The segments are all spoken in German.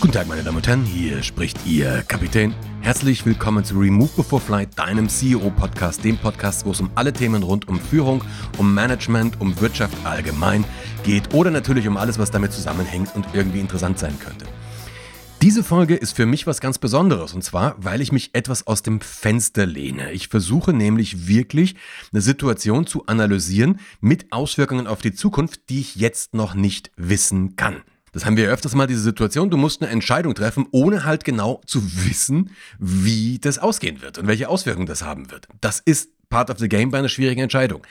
Guten Tag, meine Damen und Herren, hier spricht Ihr Kapitän. Herzlich willkommen zu Remove Before Flight, deinem CEO-Podcast, dem Podcast, wo es um alle Themen rund um Führung, um Management, um Wirtschaft allgemein geht oder natürlich um alles, was damit zusammenhängt und irgendwie interessant sein könnte. Diese Folge ist für mich was ganz Besonderes und zwar, weil ich mich etwas aus dem Fenster lehne. Ich versuche nämlich wirklich eine Situation zu analysieren mit Auswirkungen auf die Zukunft, die ich jetzt noch nicht wissen kann. Das haben wir öfters mal, diese Situation, du musst eine Entscheidung treffen, ohne halt genau zu wissen, wie das ausgehen wird und welche Auswirkungen das haben wird. Das ist part of the game bei einer schwierigen Entscheidung.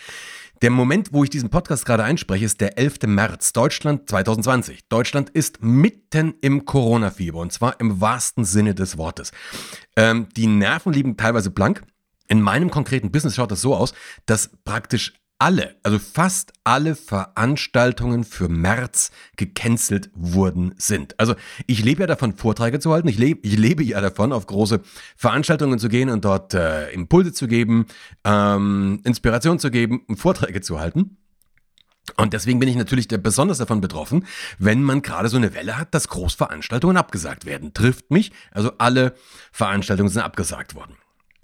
Der Moment, wo ich diesen Podcast gerade einspreche, ist der 11. März, Deutschland 2020. Deutschland ist mitten im Corona-Fieber und zwar im wahrsten Sinne des Wortes. Ähm, die Nerven liegen teilweise blank. In meinem konkreten Business schaut das so aus, dass praktisch alle, also fast alle Veranstaltungen für März gecancelt worden sind. Also ich lebe ja davon, Vorträge zu halten. Ich lebe, ich lebe ja davon, auf große Veranstaltungen zu gehen und dort äh, Impulse zu geben, ähm, Inspiration zu geben, Vorträge zu halten. Und deswegen bin ich natürlich besonders davon betroffen, wenn man gerade so eine Welle hat, dass Großveranstaltungen abgesagt werden. Trifft mich, also alle Veranstaltungen sind abgesagt worden.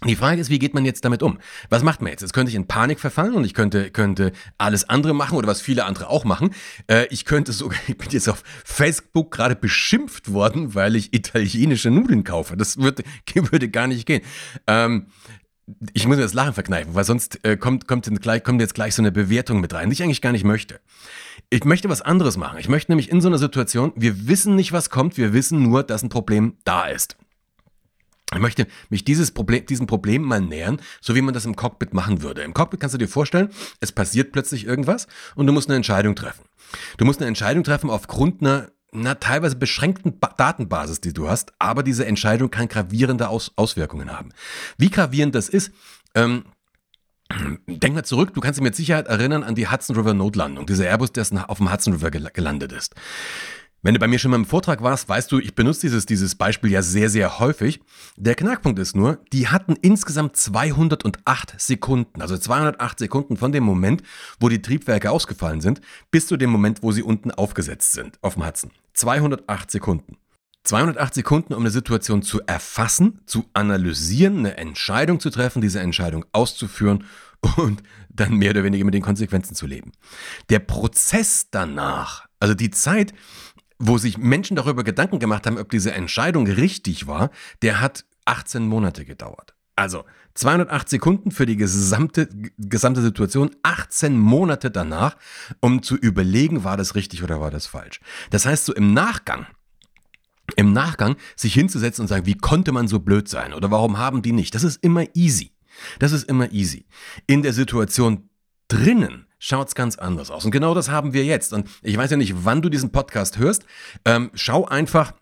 Die Frage ist, wie geht man jetzt damit um? Was macht man jetzt? Jetzt könnte ich in Panik verfallen und ich könnte, könnte alles andere machen oder was viele andere auch machen. Äh, ich könnte sogar, ich bin jetzt auf Facebook gerade beschimpft worden, weil ich italienische Nudeln kaufe. Das würde, würde gar nicht gehen. Ähm, ich muss mir das Lachen verkneifen, weil sonst äh, kommt, kommt, gleich, kommt jetzt gleich so eine Bewertung mit rein, die ich eigentlich gar nicht möchte. Ich möchte was anderes machen. Ich möchte nämlich in so einer Situation, wir wissen nicht, was kommt, wir wissen nur, dass ein Problem da ist. Ich möchte mich dieses Problem, diesem Problem mal nähern, so wie man das im Cockpit machen würde. Im Cockpit kannst du dir vorstellen, es passiert plötzlich irgendwas und du musst eine Entscheidung treffen. Du musst eine Entscheidung treffen aufgrund einer, einer teilweise beschränkten ba Datenbasis, die du hast, aber diese Entscheidung kann gravierende Aus Auswirkungen haben. Wie gravierend das ist, ähm, Denk mal zurück, du kannst dich mit Sicherheit erinnern an die Hudson River Notlandung, dieser Airbus, der auf dem Hudson River gelandet ist. Wenn du bei mir schon mal im Vortrag warst, weißt du, ich benutze dieses, dieses Beispiel ja sehr, sehr häufig. Der Knackpunkt ist nur, die hatten insgesamt 208 Sekunden, also 208 Sekunden von dem Moment, wo die Triebwerke ausgefallen sind, bis zu dem Moment, wo sie unten aufgesetzt sind, auf dem Hudson. 208 Sekunden. 208 Sekunden, um eine Situation zu erfassen, zu analysieren, eine Entscheidung zu treffen, diese Entscheidung auszuführen und dann mehr oder weniger mit den Konsequenzen zu leben. Der Prozess danach, also die Zeit, wo sich Menschen darüber Gedanken gemacht haben, ob diese Entscheidung richtig war, der hat 18 Monate gedauert. Also 208 Sekunden für die gesamte, gesamte Situation, 18 Monate danach, um zu überlegen, war das richtig oder war das falsch. Das heißt, so im Nachgang, im Nachgang sich hinzusetzen und sagen, wie konnte man so blöd sein oder warum haben die nicht, das ist immer easy. Das ist immer easy. In der Situation drinnen schaut es ganz anders aus. Und genau das haben wir jetzt. Und ich weiß ja nicht, wann du diesen Podcast hörst. Ähm, schau einfach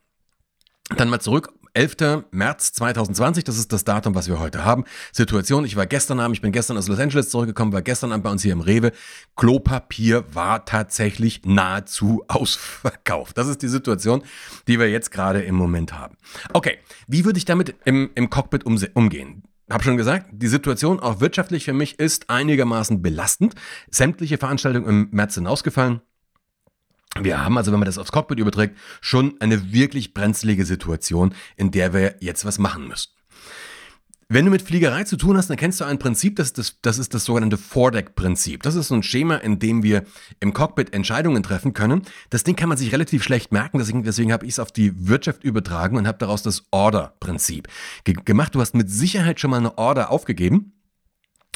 dann mal zurück. 11. März 2020, das ist das Datum, was wir heute haben. Situation, ich war gestern Abend, ich bin gestern aus Los Angeles zurückgekommen, war gestern Abend bei uns hier im Rewe. Klopapier war tatsächlich nahezu ausverkauft. Das ist die Situation, die wir jetzt gerade im Moment haben. Okay, wie würde ich damit im, im Cockpit umgehen? Habe schon gesagt, die Situation auch wirtschaftlich für mich ist einigermaßen belastend. Sämtliche Veranstaltungen im März sind ausgefallen. Wir haben also, wenn man das aufs Cockpit überträgt, schon eine wirklich brenzlige Situation, in der wir jetzt was machen müssen. Wenn du mit Fliegerei zu tun hast, dann kennst du ein Prinzip, das, das, das ist das sogenannte Foredeck-Prinzip. Das ist so ein Schema, in dem wir im Cockpit Entscheidungen treffen können. Das Ding kann man sich relativ schlecht merken, deswegen, deswegen habe ich es auf die Wirtschaft übertragen und habe daraus das Order-Prinzip gemacht. Du hast mit Sicherheit schon mal eine Order aufgegeben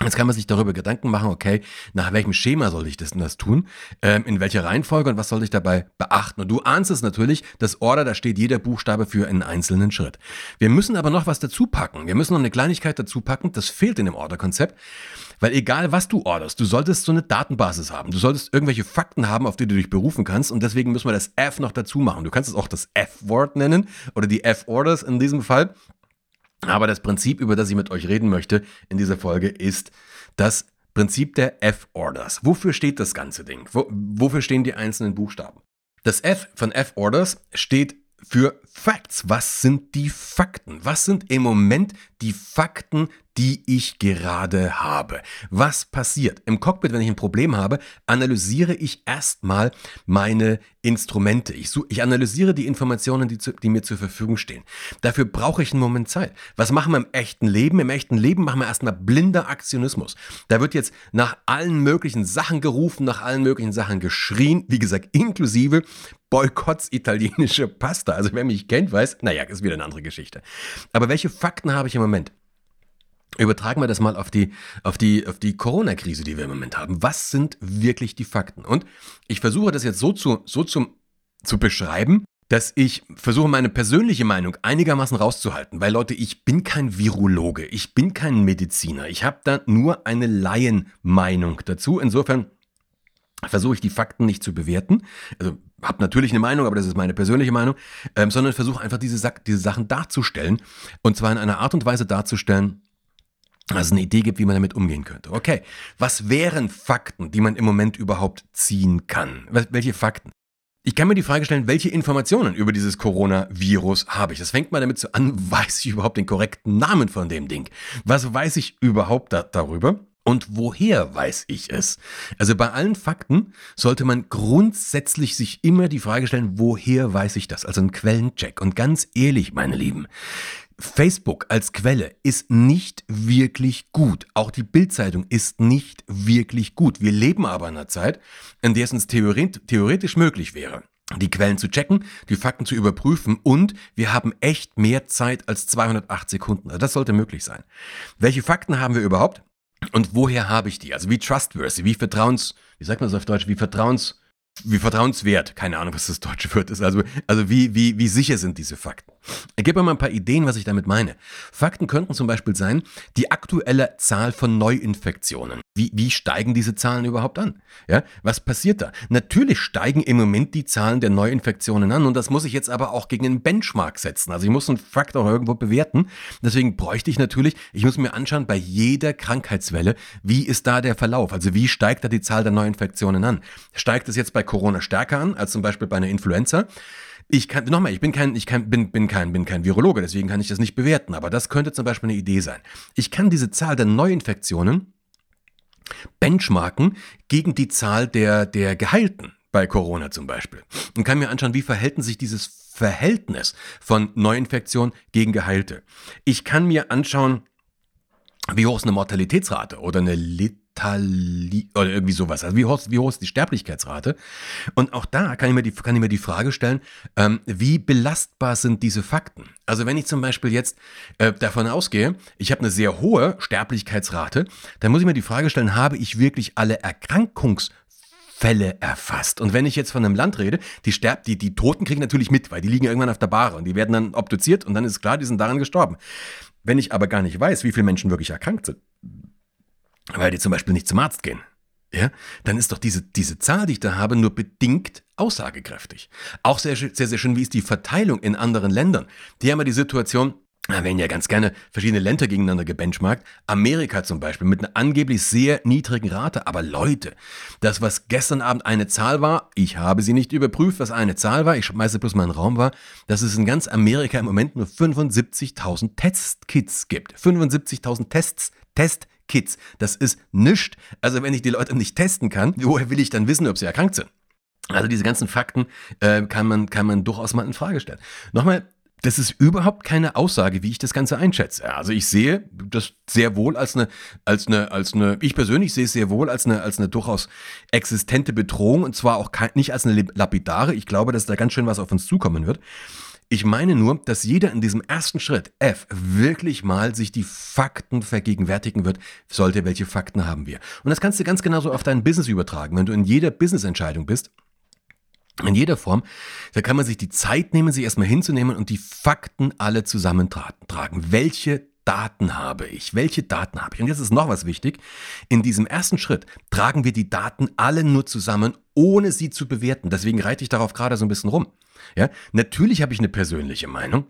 Jetzt kann man sich darüber Gedanken machen, okay, nach welchem Schema soll ich das denn das tun? Ähm, in welcher Reihenfolge und was soll ich dabei beachten? Und du ahnst es natürlich, das Order, da steht jeder Buchstabe für einen einzelnen Schritt. Wir müssen aber noch was dazu packen. Wir müssen noch eine Kleinigkeit dazu packen, das fehlt in dem Order-Konzept. Weil egal was du orderst, du solltest so eine Datenbasis haben. Du solltest irgendwelche Fakten haben, auf die du dich berufen kannst. Und deswegen müssen wir das F noch dazu machen. Du kannst es auch das F-Wort nennen oder die F-Orders in diesem Fall. Aber das Prinzip, über das ich mit euch reden möchte in dieser Folge, ist das Prinzip der F-Orders. Wofür steht das ganze Ding? Wo, wofür stehen die einzelnen Buchstaben? Das F von F-Orders steht für Facts. Was sind die Fakten? Was sind im Moment die Fakten, die ich gerade habe? Was passiert? Im Cockpit, wenn ich ein Problem habe, analysiere ich erstmal meine Instrumente. Ich, such, ich analysiere die Informationen, die, zu, die mir zur Verfügung stehen. Dafür brauche ich einen Moment Zeit. Was machen wir im echten Leben? Im echten Leben machen wir erstmal blinder Aktionismus. Da wird jetzt nach allen möglichen Sachen gerufen, nach allen möglichen Sachen geschrien, wie gesagt, inklusive Boykotts italienische Pasta. Also wer mich kennt, weiß, naja, ist wieder eine andere Geschichte. Aber welche Fakten habe ich im Moment? Übertragen wir das mal auf die, auf die, auf die Corona-Krise, die wir im Moment haben. Was sind wirklich die Fakten? Und ich versuche das jetzt so zu, so zum, zu beschreiben, dass ich versuche, meine persönliche Meinung einigermaßen rauszuhalten. Weil Leute, ich bin kein Virologe, ich bin kein Mediziner. Ich habe da nur eine Laienmeinung dazu. Insofern versuche ich die Fakten nicht zu bewerten. Also habe natürlich eine Meinung, aber das ist meine persönliche Meinung, ähm, sondern versuche einfach diese, diese Sachen darzustellen. Und zwar in einer Art und Weise darzustellen, dass es eine Idee gibt, wie man damit umgehen könnte. Okay, was wären Fakten, die man im Moment überhaupt ziehen kann? Welche Fakten? Ich kann mir die Frage stellen, welche Informationen über dieses Coronavirus habe ich? Das fängt mal damit an, weiß ich überhaupt den korrekten Namen von dem Ding? Was weiß ich überhaupt da darüber? Und woher weiß ich es? Also bei allen Fakten sollte man grundsätzlich sich immer die Frage stellen, woher weiß ich das? Also ein Quellencheck. Und ganz ehrlich, meine Lieben, Facebook als Quelle ist nicht wirklich gut. Auch die Bildzeitung ist nicht wirklich gut. Wir leben aber in einer Zeit, in der es uns theoretisch möglich wäre, die Quellen zu checken, die Fakten zu überprüfen und wir haben echt mehr Zeit als 208 Sekunden. Also das sollte möglich sein. Welche Fakten haben wir überhaupt? Und woher habe ich die? Also wie trustworthy, wie vertrauens, wie sagt man das auf Deutsch, wie vertrauens, wie vertrauenswert, keine Ahnung, was das deutsche Wort ist, also, also wie, wie, wie sicher sind diese Fakten? Ich gebe mal ein paar Ideen, was ich damit meine. Fakten könnten zum Beispiel sein, die aktuelle Zahl von Neuinfektionen. Wie, wie steigen diese Zahlen überhaupt an? Ja, was passiert da? Natürlich steigen im Moment die Zahlen der Neuinfektionen an und das muss ich jetzt aber auch gegen einen Benchmark setzen. Also ich muss einen Faktor irgendwo bewerten. Deswegen bräuchte ich natürlich, ich muss mir anschauen, bei jeder Krankheitswelle, wie ist da der Verlauf? Also wie steigt da die Zahl der Neuinfektionen an? Steigt es jetzt bei Corona stärker an als zum Beispiel bei einer Influenza? Ich kann, nochmal, ich bin kein, ich kann, bin, bin kein, bin kein Virologe, deswegen kann ich das nicht bewerten, aber das könnte zum Beispiel eine Idee sein. Ich kann diese Zahl der Neuinfektionen benchmarken gegen die Zahl der, der Geheilten bei Corona zum Beispiel und kann mir anschauen, wie verhält sich dieses Verhältnis von Neuinfektion gegen Geheilte. Ich kann mir anschauen, wie hoch ist eine Mortalitätsrate oder eine Lit Letali oder irgendwie sowas. Also wie hoch, wie hoch ist die Sterblichkeitsrate? Und auch da kann ich mir die, kann ich mir die Frage stellen, ähm, wie belastbar sind diese Fakten? Also wenn ich zum Beispiel jetzt äh, davon ausgehe, ich habe eine sehr hohe Sterblichkeitsrate, dann muss ich mir die Frage stellen, habe ich wirklich alle Erkrankungs Fälle erfasst. Und wenn ich jetzt von einem Land rede, die sterbt, die, die Toten kriegen natürlich mit, weil die liegen irgendwann auf der Bahre und die werden dann obduziert und dann ist klar, die sind daran gestorben. Wenn ich aber gar nicht weiß, wie viele Menschen wirklich erkrankt sind, weil die zum Beispiel nicht zum Arzt gehen, ja, dann ist doch diese, diese Zahl, die ich da habe, nur bedingt aussagekräftig. Auch sehr, sehr, sehr schön, wie ist die Verteilung in anderen Ländern. Die haben ja die Situation, da werden ja ganz gerne verschiedene Länder gegeneinander gebenchmarkt. Amerika zum Beispiel mit einer angeblich sehr niedrigen Rate. Aber Leute, das, was gestern Abend eine Zahl war, ich habe sie nicht überprüft, was eine Zahl war, ich schmeiße bloß mal einen Raum war, dass es in ganz Amerika im Moment nur 75.000 Testkits gibt. 75.000 Tests, Testkits. Das ist nichts. Also wenn ich die Leute nicht testen kann, woher will ich dann wissen, ob sie erkrankt sind? Also diese ganzen Fakten äh, kann, man, kann man durchaus mal in Frage stellen. Nochmal, das ist überhaupt keine Aussage, wie ich das Ganze einschätze. Also ich sehe das sehr wohl als eine, als eine, als eine, ich persönlich sehe es sehr wohl als eine, als eine durchaus existente Bedrohung und zwar auch kein, nicht als eine lapidare. Ich glaube, dass da ganz schön was auf uns zukommen wird. Ich meine nur, dass jeder in diesem ersten Schritt F wirklich mal sich die Fakten vergegenwärtigen wird, sollte welche Fakten haben wir. Und das kannst du ganz genauso auf dein Business übertragen. Wenn du in jeder Business-Entscheidung bist, in jeder Form, da kann man sich die Zeit nehmen, sich erstmal hinzunehmen und die Fakten alle zusammentragen. Welche Daten habe ich? Welche Daten habe ich? Und jetzt ist noch was wichtig. In diesem ersten Schritt tragen wir die Daten alle nur zusammen, ohne sie zu bewerten. Deswegen reite ich darauf gerade so ein bisschen rum. Ja, natürlich habe ich eine persönliche Meinung.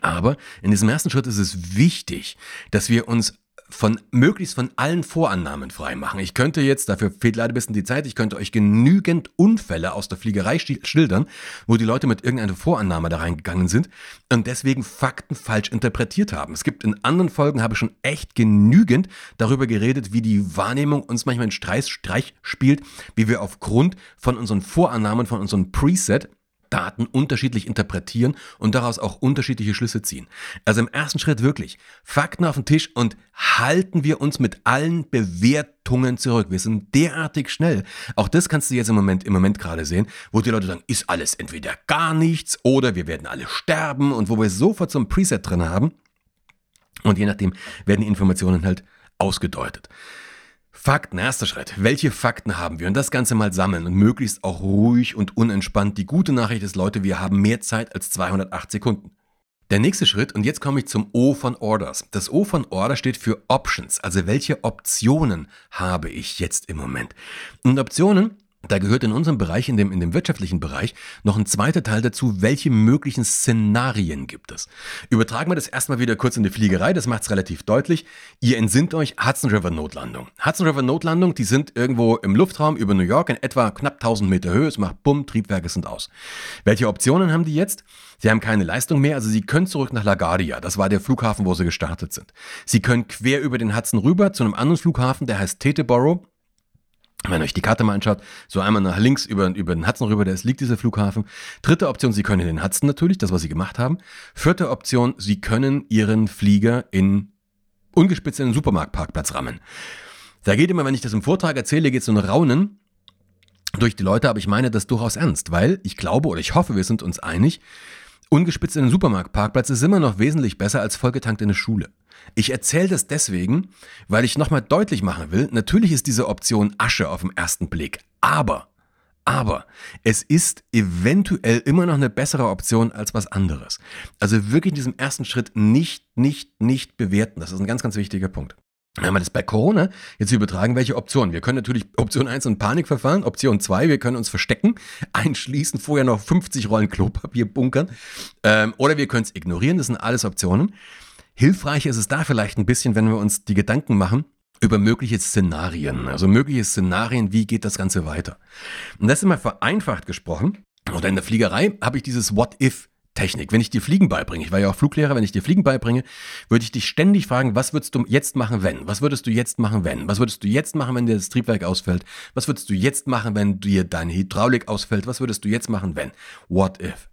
Aber in diesem ersten Schritt ist es wichtig, dass wir uns von möglichst von allen Vorannahmen freimachen. Ich könnte jetzt, dafür fehlt leider ein bisschen die Zeit, ich könnte euch genügend Unfälle aus der Fliegerei schildern, wo die Leute mit irgendeiner Vorannahme da reingegangen sind und deswegen Fakten falsch interpretiert haben. Es gibt in anderen Folgen, habe ich schon echt genügend darüber geredet, wie die Wahrnehmung uns manchmal einen Streich, spielt, wie wir aufgrund von unseren Vorannahmen, von unserem Preset Daten unterschiedlich interpretieren und daraus auch unterschiedliche Schlüsse ziehen. Also im ersten Schritt wirklich Fakten auf den Tisch und halten wir uns mit allen Bewertungen zurück. Wir sind derartig schnell. Auch das kannst du jetzt im Moment, im Moment gerade sehen, wo die Leute sagen, ist alles entweder gar nichts oder wir werden alle sterben und wo wir sofort so ein Preset drin haben. Und je nachdem werden die Informationen halt ausgedeutet. Fakten, erster Schritt. Welche Fakten haben wir? Und das Ganze mal sammeln und möglichst auch ruhig und unentspannt. Die gute Nachricht ist, Leute, wir haben mehr Zeit als 208 Sekunden. Der nächste Schritt, und jetzt komme ich zum O von Orders. Das O von Order steht für Options, also welche Optionen habe ich jetzt im Moment. Und Optionen da gehört in unserem Bereich, in dem, in dem wirtschaftlichen Bereich, noch ein zweiter Teil dazu, welche möglichen Szenarien gibt es. Übertragen wir das erstmal wieder kurz in die Fliegerei, das macht es relativ deutlich. Ihr entsinnt euch Hudson River Notlandung. Hudson River Notlandung, die sind irgendwo im Luftraum über New York in etwa knapp 1000 Meter Höhe, es macht Bumm, Triebwerke sind aus. Welche Optionen haben die jetzt? Sie haben keine Leistung mehr, also sie können zurück nach LaGuardia, das war der Flughafen, wo sie gestartet sind. Sie können quer über den Hudson rüber zu einem anderen Flughafen, der heißt Teterboro wenn ihr euch die Karte mal anschaut, so einmal nach links über, über den Hudson rüber, da liegt dieser Flughafen. Dritte Option, Sie können in den Hudson natürlich, das, was Sie gemacht haben. Vierte Option, Sie können Ihren Flieger in ungespitzt in den Supermarktparkplatz rammen. Da geht immer, wenn ich das im Vortrag erzähle, geht so ein Raunen durch die Leute, aber ich meine das durchaus ernst, weil ich glaube oder ich hoffe, wir sind uns einig, ungespitzt in den Supermarktparkplatz ist immer noch wesentlich besser als vollgetankt in eine Schule. Ich erzähle das deswegen, weil ich nochmal deutlich machen will, natürlich ist diese Option Asche auf den ersten Blick, aber, aber es ist eventuell immer noch eine bessere Option als was anderes. Also wirklich in diesem ersten Schritt nicht, nicht, nicht bewerten. Das ist ein ganz, ganz wichtiger Punkt. Wenn wir das bei Corona jetzt übertragen, welche Optionen? Wir können natürlich Option 1 ein Panikverfahren, Option 2, wir können uns verstecken, einschließen, vorher noch 50 Rollen Klopapier bunkern ähm, oder wir können es ignorieren, das sind alles Optionen. Hilfreich ist es da vielleicht ein bisschen, wenn wir uns die Gedanken machen über mögliche Szenarien. Also mögliche Szenarien, wie geht das Ganze weiter. Und das ist immer vereinfacht gesprochen. Oder in der Fliegerei habe ich dieses What-If. Technik. Wenn ich dir Fliegen beibringe, ich war ja auch Fluglehrer, wenn ich dir Fliegen beibringe, würde ich dich ständig fragen, was würdest du jetzt machen, wenn? Was würdest du jetzt machen, wenn? Was würdest du jetzt machen, wenn dir das Triebwerk ausfällt? Was würdest du jetzt machen, wenn dir deine Hydraulik ausfällt? Was würdest du jetzt machen, wenn? What if?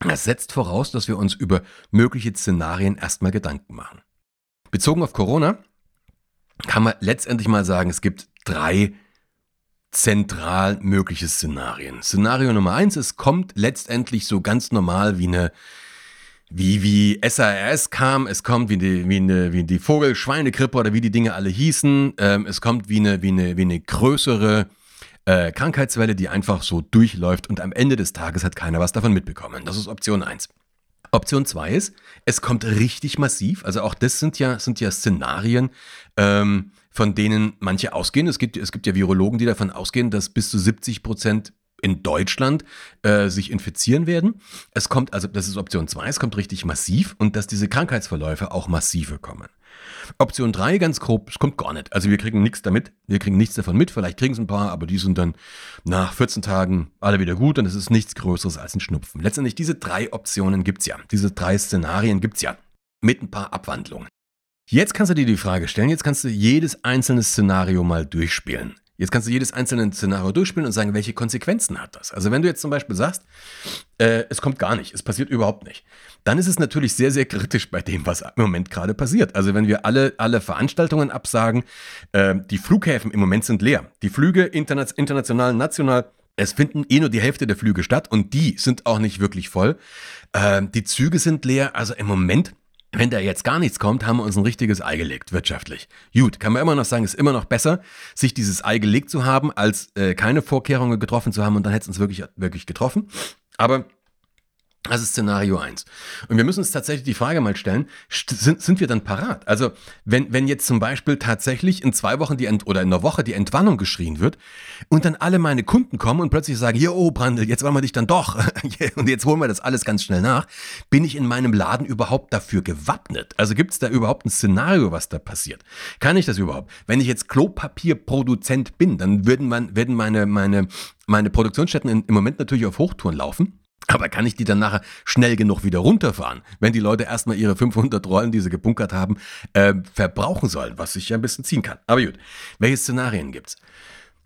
Das setzt voraus, dass wir uns über mögliche Szenarien erstmal Gedanken machen. Bezogen auf Corona kann man letztendlich mal sagen, es gibt drei zentral mögliche Szenarien. Szenario Nummer eins, es kommt letztendlich so ganz normal wie eine wie, wie SARS kam, es kommt wie die, wie eine, wie die Vogel-Schweinegrippe oder wie die Dinge alle hießen. Ähm, es kommt wie eine, wie eine, wie eine größere äh, Krankheitswelle, die einfach so durchläuft und am Ende des Tages hat keiner was davon mitbekommen. Das ist Option 1. Option 2 ist, es kommt richtig massiv. Also auch das sind ja, sind ja Szenarien, ähm, von denen manche ausgehen. Es gibt, es gibt ja Virologen, die davon ausgehen, dass bis zu 70 Prozent in Deutschland äh, sich infizieren werden. Es kommt, also das ist Option 2, es kommt richtig massiv und dass diese Krankheitsverläufe auch massive kommen. Option 3, ganz grob, es kommt gar nicht. Also wir kriegen nichts damit, wir kriegen nichts davon mit, vielleicht kriegen es ein paar, aber die sind dann nach 14 Tagen alle wieder gut und es ist nichts Größeres als ein Schnupfen. Letztendlich diese drei Optionen gibt es ja, diese drei Szenarien gibt es ja, mit ein paar Abwandlungen. Jetzt kannst du dir die Frage stellen, jetzt kannst du jedes einzelne Szenario mal durchspielen. Jetzt kannst du jedes einzelne Szenario durchspielen und sagen, welche Konsequenzen hat das? Also wenn du jetzt zum Beispiel sagst, äh, es kommt gar nicht, es passiert überhaupt nicht, dann ist es natürlich sehr, sehr kritisch bei dem, was im Moment gerade passiert. Also wenn wir alle, alle Veranstaltungen absagen, äh, die Flughäfen im Moment sind leer. Die Flüge interna international, national, es finden eh nur die Hälfte der Flüge statt und die sind auch nicht wirklich voll. Äh, die Züge sind leer, also im Moment wenn da jetzt gar nichts kommt, haben wir uns ein richtiges Ei gelegt, wirtschaftlich. Gut, kann man immer noch sagen, ist immer noch besser, sich dieses Ei gelegt zu haben, als äh, keine Vorkehrungen getroffen zu haben und dann hätte es uns wirklich, wirklich getroffen. Aber Das ist Szenario 1. Und wir müssen uns tatsächlich die Frage mal stellen, sind, sind wir dann parat? Also wenn, wenn jetzt zum Beispiel tatsächlich in zwei Wochen die Ent oder in einer Woche die Entwarnung geschrien wird und dann alle meine Kunden kommen und plötzlich sagen, jo Brandl, jetzt wollen wir dich dann doch und jetzt holen wir das alles ganz schnell nach, bin ich in meinem Laden überhaupt dafür gewappnet? Also gibt es da überhaupt ein Szenario, was da passiert? Kann ich das überhaupt? Wenn ich jetzt Klopapierproduzent bin, dann würden, man, werden meine, meine, meine Produktionsstätten im Moment natürlich auf Hochtouren laufen. Aber kann ich die dann nachher schnell genug wieder runterfahren, wenn die Leute erstmal ihre 500 Rollen, die sie gebunkert haben, äh, verbrauchen sollen, was sich ja ein bisschen ziehen kann. Aber gut, welche Szenarien gibt's?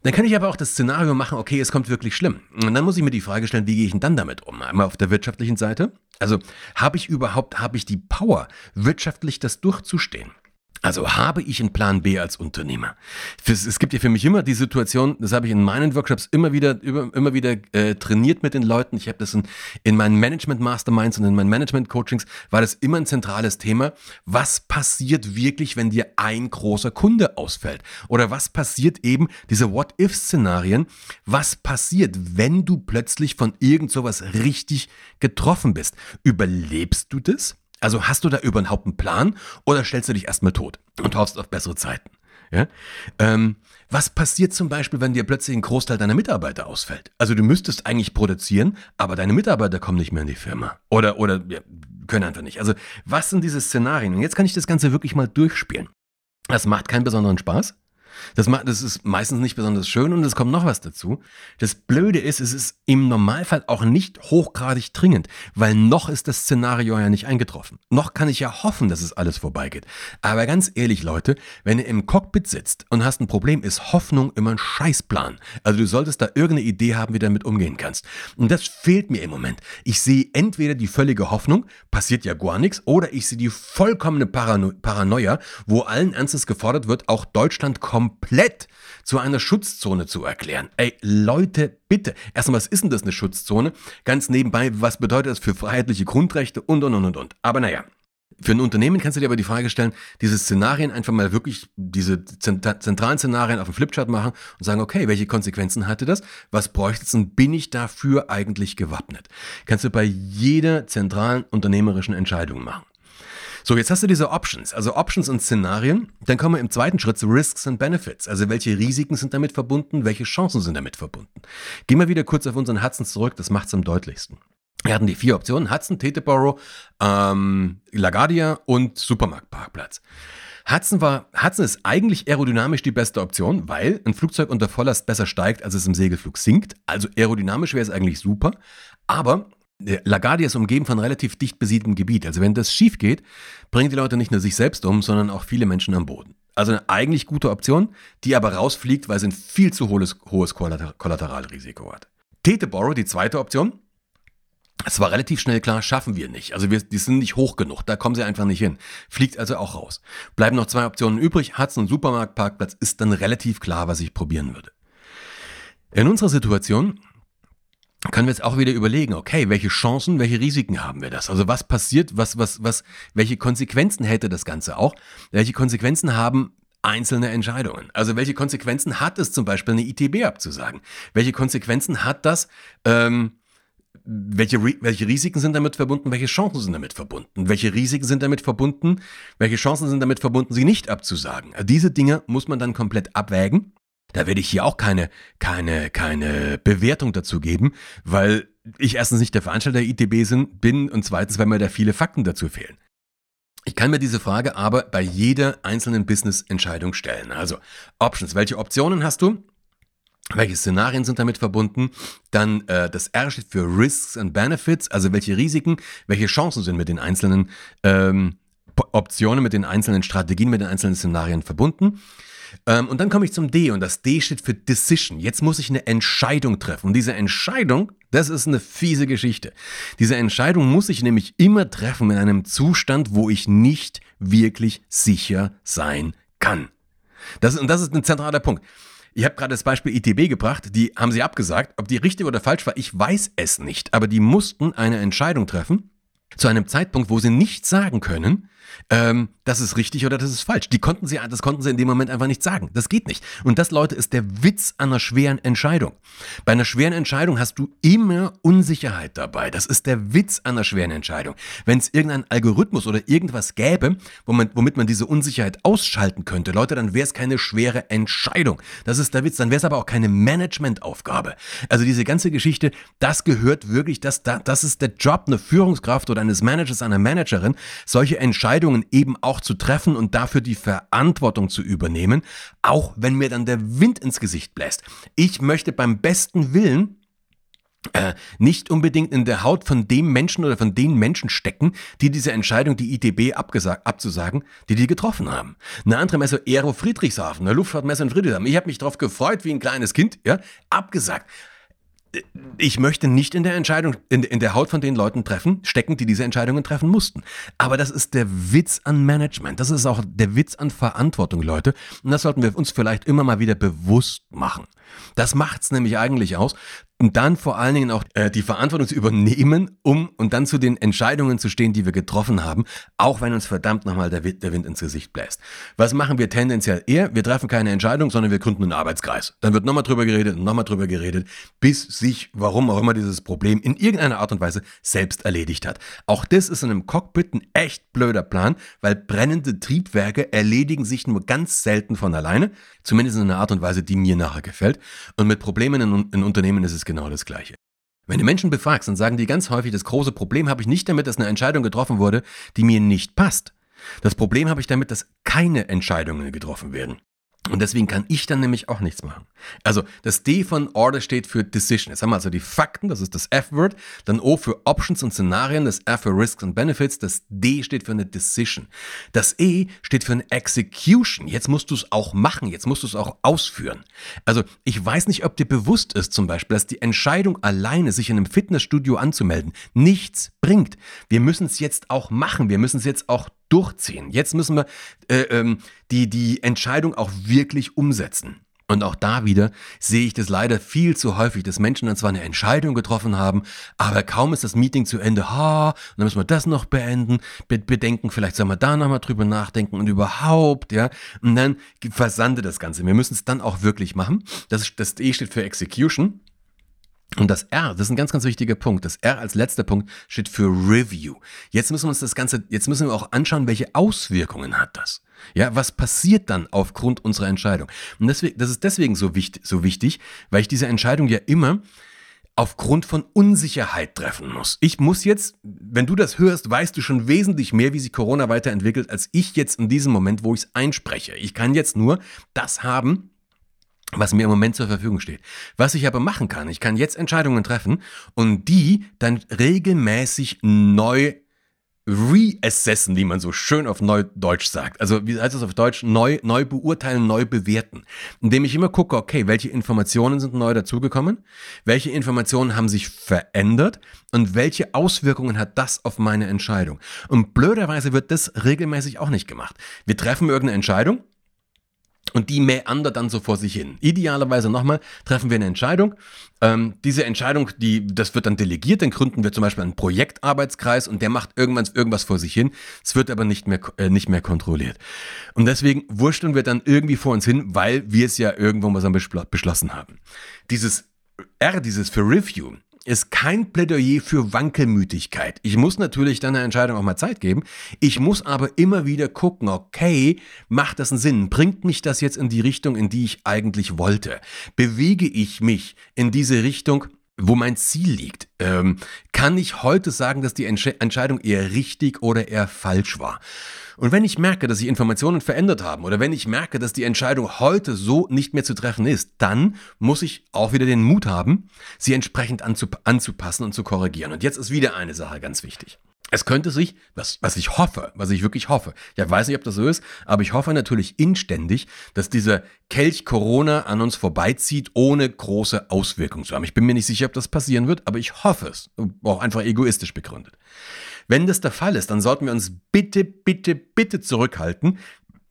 Dann kann ich aber auch das Szenario machen, okay, es kommt wirklich schlimm. Und dann muss ich mir die Frage stellen, wie gehe ich denn dann damit um? Einmal auf der wirtschaftlichen Seite. Also habe ich überhaupt, habe ich die Power, wirtschaftlich das durchzustehen? Also habe ich einen Plan B als Unternehmer. Es gibt ja für mich immer die Situation, das habe ich in meinen Workshops immer wieder, immer wieder äh, trainiert mit den Leuten. Ich habe das in, in meinen Management Masterminds und in meinen Management Coachings war das immer ein zentrales Thema. Was passiert wirklich, wenn dir ein großer Kunde ausfällt? Oder was passiert eben, diese What-If-Szenarien? Was passiert, wenn du plötzlich von irgend sowas richtig getroffen bist? Überlebst du das? Also hast du da überhaupt einen Plan oder stellst du dich erstmal tot und hoffst auf bessere Zeiten? Ja? Ähm, was passiert zum Beispiel, wenn dir plötzlich ein Großteil deiner Mitarbeiter ausfällt? Also du müsstest eigentlich produzieren, aber deine Mitarbeiter kommen nicht mehr in die Firma. Oder, oder ja, können einfach nicht. Also was sind diese Szenarien? Und jetzt kann ich das Ganze wirklich mal durchspielen. Das macht keinen besonderen Spaß. Das, das ist meistens nicht besonders schön und es kommt noch was dazu. Das Blöde ist, es ist im Normalfall auch nicht hochgradig dringend, weil noch ist das Szenario ja nicht eingetroffen. Noch kann ich ja hoffen, dass es alles vorbeigeht. Aber ganz ehrlich, Leute, wenn ihr im Cockpit sitzt und hast ein Problem, ist Hoffnung immer ein Scheißplan. Also du solltest da irgendeine Idee haben, wie du damit umgehen kannst. Und das fehlt mir im Moment. Ich sehe entweder die völlige Hoffnung, passiert ja gar nichts, oder ich sehe die vollkommene Parano Paranoia, wo allen Ernstes gefordert wird, auch Deutschland kommt komplett zu einer Schutzzone zu erklären. Ey, Leute, bitte. Erstmal, was ist denn das eine Schutzzone? Ganz nebenbei, was bedeutet das für freiheitliche Grundrechte und, und, und, und, und. Aber naja. Für ein Unternehmen kannst du dir aber die Frage stellen, diese Szenarien einfach mal wirklich, diese zentralen Szenarien auf dem Flipchart machen und sagen, okay, welche Konsequenzen hatte das? Was bräuchte es und bin ich dafür eigentlich gewappnet? Kannst du bei jeder zentralen unternehmerischen Entscheidung machen. So, jetzt hast du diese Options, also Options und Szenarien. Dann kommen wir im zweiten Schritt zu Risks and Benefits. Also welche Risiken sind damit verbunden, welche Chancen sind damit verbunden. Gehen wir wieder kurz auf unseren Hudson zurück, das macht es am deutlichsten. Wir hatten die vier Optionen, Hudson, Teteboro, ähm, LaGuardia und Supermarktparkplatz. Hudson, war, Hudson ist eigentlich aerodynamisch die beste Option, weil ein Flugzeug unter Volllast besser steigt, als es im Segelflug sinkt. Also aerodynamisch wäre es eigentlich super. Aber LaGuardia ist umgeben von relativ dicht besiedeltem Gebiet. Also wenn das schief geht, bringen die Leute nicht nur sich selbst um, sondern auch viele Menschen am Boden. Also eine eigentlich gute Option, die aber rausfliegt, weil sie ein viel zu hohes, hohes Kollateralrisiko hat. Teteboro, die zweite Option, es war relativ schnell klar, schaffen wir nicht. Also wir, die sind nicht hoch genug, da kommen sie einfach nicht hin. Fliegt also auch raus. Bleiben noch zwei Optionen übrig. Hudson und Supermarktparkplatz ist dann relativ klar, was ich probieren würde. In unserer Situation können wir jetzt auch wieder überlegen, okay, welche Chancen, welche Risiken haben wir das? Also was passiert, was, was, was, welche Konsequenzen hätte das Ganze auch? Welche Konsequenzen haben einzelne Entscheidungen? Also welche Konsequenzen hat es zum Beispiel eine ITB abzusagen? Welche Konsequenzen hat das, ähm, welche, welche Risiken sind damit verbunden, welche Chancen sind damit verbunden? Welche Risiken sind damit verbunden, welche Chancen sind damit verbunden, sie nicht abzusagen? Diese Dinge muss man dann komplett abwägen da werde ich hier auch keine, keine, keine Bewertung dazu geben, weil ich erstens nicht der Veranstalter der ITB bin und zweitens, weil mir da viele Fakten dazu fehlen. Ich kann mir diese Frage aber bei jeder einzelnen Business-Entscheidung stellen. Also Options, welche Optionen hast du? Welche Szenarien sind damit verbunden? Dann äh, das R steht für Risks and Benefits, also welche Risiken, welche Chancen sind mit den einzelnen ähm, Optionen, mit den einzelnen Strategien, mit den einzelnen Szenarien verbunden. Ähm, und dann komme ich zum D und das D steht für Decision. Jetzt muss ich eine Entscheidung treffen. Und diese Entscheidung, das ist eine fiese Geschichte. Diese Entscheidung muss ich nämlich immer treffen in einem Zustand, wo ich nicht wirklich sicher sein kann. Das, und das ist ein zentraler Punkt. Ich habe gerade das Beispiel ITB gebracht, die haben sie abgesagt. Ob die richtig oder falsch war, ich weiß es nicht. Aber die mussten eine Entscheidung treffen Zu einem Zeitpunkt, wo sie nicht sagen können, ähm, das ist richtig oder das ist falsch. Die konnten sie, das konnten sie in dem Moment einfach nicht sagen. Das geht nicht. Und das, Leute, ist der Witz einer schweren Entscheidung. Bei einer schweren Entscheidung hast du immer Unsicherheit dabei. Das ist der Witz einer schweren Entscheidung. Wenn es irgendeinen Algorithmus oder irgendwas gäbe, womit man diese Unsicherheit ausschalten könnte, Leute, dann wäre es keine schwere Entscheidung. Das ist der Witz. Dann wäre es aber auch keine Managementaufgabe. Also diese ganze Geschichte, das gehört wirklich, das, das ist der Job einer Führungskraft oder eines Managers, einer Managerin, solche Entscheidungen eben auch zu treffen und dafür die Verantwortung zu übernehmen, auch wenn mir dann der Wind ins Gesicht bläst. Ich möchte beim besten Willen äh, nicht unbedingt in der Haut von dem Menschen oder von den Menschen stecken, die diese Entscheidung, die ITB abzusagen, die die getroffen haben. Eine andere Messe, Aero Friedrichshafen, eine Luftfahrtmesse in Friedrichshafen. Ich habe mich darauf gefreut wie ein kleines Kind, ja, abgesagt ich möchte nicht in der Entscheidung, in, in, der Haut von den Leuten treffen, stecken, die diese Entscheidungen treffen mussten. Aber das ist der Witz an Management. Das ist auch der Witz an Verantwortung, Leute. Und das sollten wir uns vielleicht immer mal wieder bewusst machen. Das macht's nämlich eigentlich aus, und dann vor allen Dingen auch äh, die Verantwortung zu übernehmen, um und dann zu den Entscheidungen zu stehen, die wir getroffen haben, auch wenn uns verdammt nochmal der, der Wind ins Gesicht bläst. Was machen wir tendenziell eher? Wir treffen keine Entscheidung, sondern wir gründen einen Arbeitskreis. Dann wird nochmal drüber geredet und nochmal drüber geredet, bis sich, warum auch immer, dieses Problem in irgendeiner Art und Weise selbst erledigt hat. Auch das ist in einem Cockpit ein echt blöder Plan, weil brennende Triebwerke erledigen sich nur ganz selten von alleine, zumindest in einer Art und Weise, die mir nachher gefällt. Und mit Problemen in, in Unternehmen ist es genau das Gleiche. Wenn du Menschen befragst, dann sagen die ganz häufig, das große Problem habe ich nicht damit, dass eine Entscheidung getroffen wurde, die mir nicht passt. Das Problem habe ich damit, dass keine Entscheidungen getroffen werden. Und deswegen kann ich dann nämlich auch nichts machen. Also das D von Order steht für Decision. Jetzt haben wir also die Fakten, das ist das F-Word. Dann O für Options und Szenarien, das R für Risks und Benefits. Das D steht für eine Decision. Das E steht für eine Execution. Jetzt musst du es auch machen, jetzt musst du es auch ausführen. Also ich weiß nicht, ob dir bewusst ist zum Beispiel, dass die Entscheidung alleine, sich in einem Fitnessstudio anzumelden, nichts bringt. Wir müssen es jetzt auch machen, wir müssen es jetzt auch durchziehen. Jetzt müssen wir äh, ähm, die, die Entscheidung auch wirklich umsetzen. Und auch da wieder sehe ich das leider viel zu häufig, dass Menschen dann zwar eine Entscheidung getroffen haben, aber kaum ist das Meeting zu Ende, ha, dann müssen wir das noch beenden, bedenken, vielleicht sollen wir da nochmal drüber nachdenken und überhaupt, ja, und dann versande das Ganze. Wir müssen es dann auch wirklich machen. Das, das E steht für Execution. Und das R, das ist ein ganz, ganz wichtiger Punkt. Das R als letzter Punkt steht für Review. Jetzt müssen wir uns das Ganze, jetzt müssen wir auch anschauen, welche Auswirkungen hat das. Ja, was passiert dann aufgrund unserer Entscheidung? Und deswegen, das ist deswegen so wichtig, so wichtig, weil ich diese Entscheidung ja immer aufgrund von Unsicherheit treffen muss. Ich muss jetzt, wenn du das hörst, weißt du schon wesentlich mehr, wie sich Corona weiterentwickelt, als ich jetzt in diesem Moment, wo ich es einspreche. Ich kann jetzt nur das haben, was mir im Moment zur Verfügung steht. Was ich aber machen kann, ich kann jetzt Entscheidungen treffen und die dann regelmäßig neu reassessen, wie man so schön auf Neudeutsch sagt. Also wie heißt das auf Deutsch? Neu, neu beurteilen, neu bewerten. Indem ich immer gucke, okay, welche Informationen sind neu dazugekommen? Welche Informationen haben sich verändert? Und welche Auswirkungen hat das auf meine Entscheidung? Und blöderweise wird das regelmäßig auch nicht gemacht. Wir treffen irgendeine Entscheidung und die meandert dann so vor sich hin. Idealerweise nochmal treffen wir eine Entscheidung. Ähm, diese Entscheidung, die, das wird dann delegiert, dann gründen wir zum Beispiel einen Projektarbeitskreis und der macht irgendwann irgendwas vor sich hin. Es wird aber nicht mehr, äh, nicht mehr kontrolliert. Und deswegen wursteln wir dann irgendwie vor uns hin, weil wir es ja irgendwo mal beschlossen haben. Dieses R, dieses für Review, ist kein Plädoyer für Wankelmütigkeit. Ich muss natürlich dann eine Entscheidung auch mal Zeit geben. Ich muss aber immer wieder gucken, okay, macht das einen Sinn? Bringt mich das jetzt in die Richtung, in die ich eigentlich wollte? Bewege ich mich in diese Richtung, wo mein Ziel liegt. Ähm, kann ich heute sagen, dass die Entsch Entscheidung eher richtig oder eher falsch war? Und wenn ich merke, dass sich Informationen verändert haben oder wenn ich merke, dass die Entscheidung heute so nicht mehr zu treffen ist, dann muss ich auch wieder den Mut haben, sie entsprechend anzup anzupassen und zu korrigieren. Und jetzt ist wieder eine Sache ganz wichtig. Es könnte sich, was, was ich hoffe, was ich wirklich hoffe, ja, weiß nicht, ob das so ist, aber ich hoffe natürlich inständig, dass dieser Kelch Corona an uns vorbeizieht, ohne große Auswirkungen zu haben. Ich bin mir nicht sicher, ob das passieren wird, aber ich hoffe es. Auch einfach egoistisch begründet. Wenn das der Fall ist, dann sollten wir uns bitte, bitte, bitte zurückhalten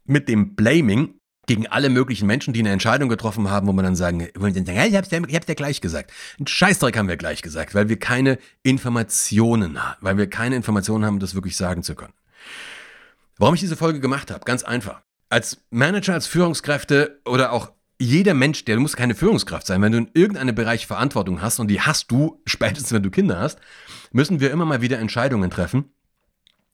mit dem Blaming gegen alle möglichen Menschen, die eine Entscheidung getroffen haben, wo man dann sagen, ich hab's, ja, ich hab's ja gleich gesagt. Ein Scheißdreck haben wir gleich gesagt, weil wir keine Informationen haben, weil wir keine Informationen haben, das wirklich sagen zu können. Warum ich diese Folge gemacht habe? Ganz einfach. Als Manager, als Führungskräfte oder auch jeder Mensch, der du musst keine Führungskraft sein, wenn du in irgendeinem Bereich Verantwortung hast und die hast du spätestens, wenn du Kinder hast, müssen wir immer mal wieder Entscheidungen treffen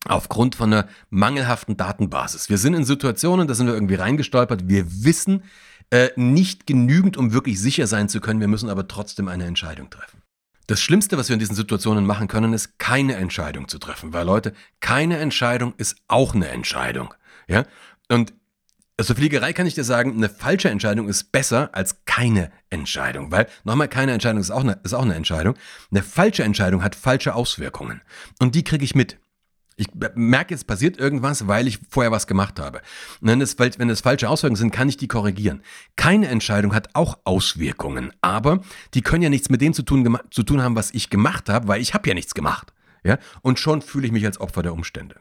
aufgrund von einer mangelhaften Datenbasis. Wir sind in Situationen, da sind wir irgendwie reingestolpert. Wir wissen äh, nicht genügend, um wirklich sicher sein zu können. Wir müssen aber trotzdem eine Entscheidung treffen. Das Schlimmste, was wir in diesen Situationen machen können, ist keine Entscheidung zu treffen, weil Leute, keine Entscheidung ist auch eine Entscheidung. Ja? Und also Fliegerei kann ich dir sagen, eine falsche Entscheidung ist besser als keine Entscheidung, weil nochmal keine Entscheidung ist auch eine, ist auch eine Entscheidung. Eine falsche Entscheidung hat falsche Auswirkungen und die kriege ich mit. Ich merke, jetzt passiert irgendwas, weil ich vorher was gemacht habe. Wenn es, wenn es falsche Auswirkungen sind, kann ich die korrigieren. Keine Entscheidung hat auch Auswirkungen, aber die können ja nichts mit dem zu tun, zu tun haben, was ich gemacht habe, weil ich habe ja nichts gemacht. Ja? Und schon fühle ich mich als Opfer der Umstände.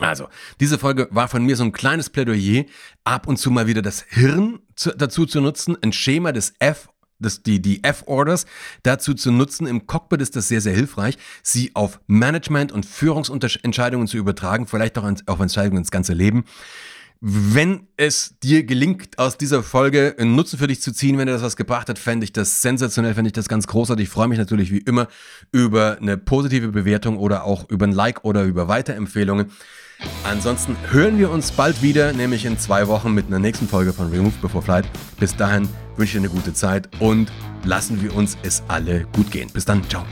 Also, diese Folge war von mir so ein kleines Plädoyer, ab und zu mal wieder das Hirn zu, dazu zu nutzen, ein Schema des F das, die, die F-Orders dazu zu nutzen. Im Cockpit ist das sehr, sehr hilfreich, sie auf Management- und Führungsentscheidungen zu übertragen, vielleicht auch auf Entscheidungen ins ganze Leben. Wenn es dir gelingt, aus dieser Folge einen Nutzen für dich zu ziehen, wenn dir das was gebracht hat, fände ich das sensationell, fände ich das ganz großartig. Ich freue mich natürlich wie immer über eine positive Bewertung oder auch über ein Like oder über Weiterempfehlungen. Ansonsten hören wir uns bald wieder, nämlich in zwei Wochen mit einer nächsten Folge von Remove Before Flight. Bis dahin wünsche ich dir eine gute Zeit und lassen wir uns es alle gut gehen. Bis dann, ciao.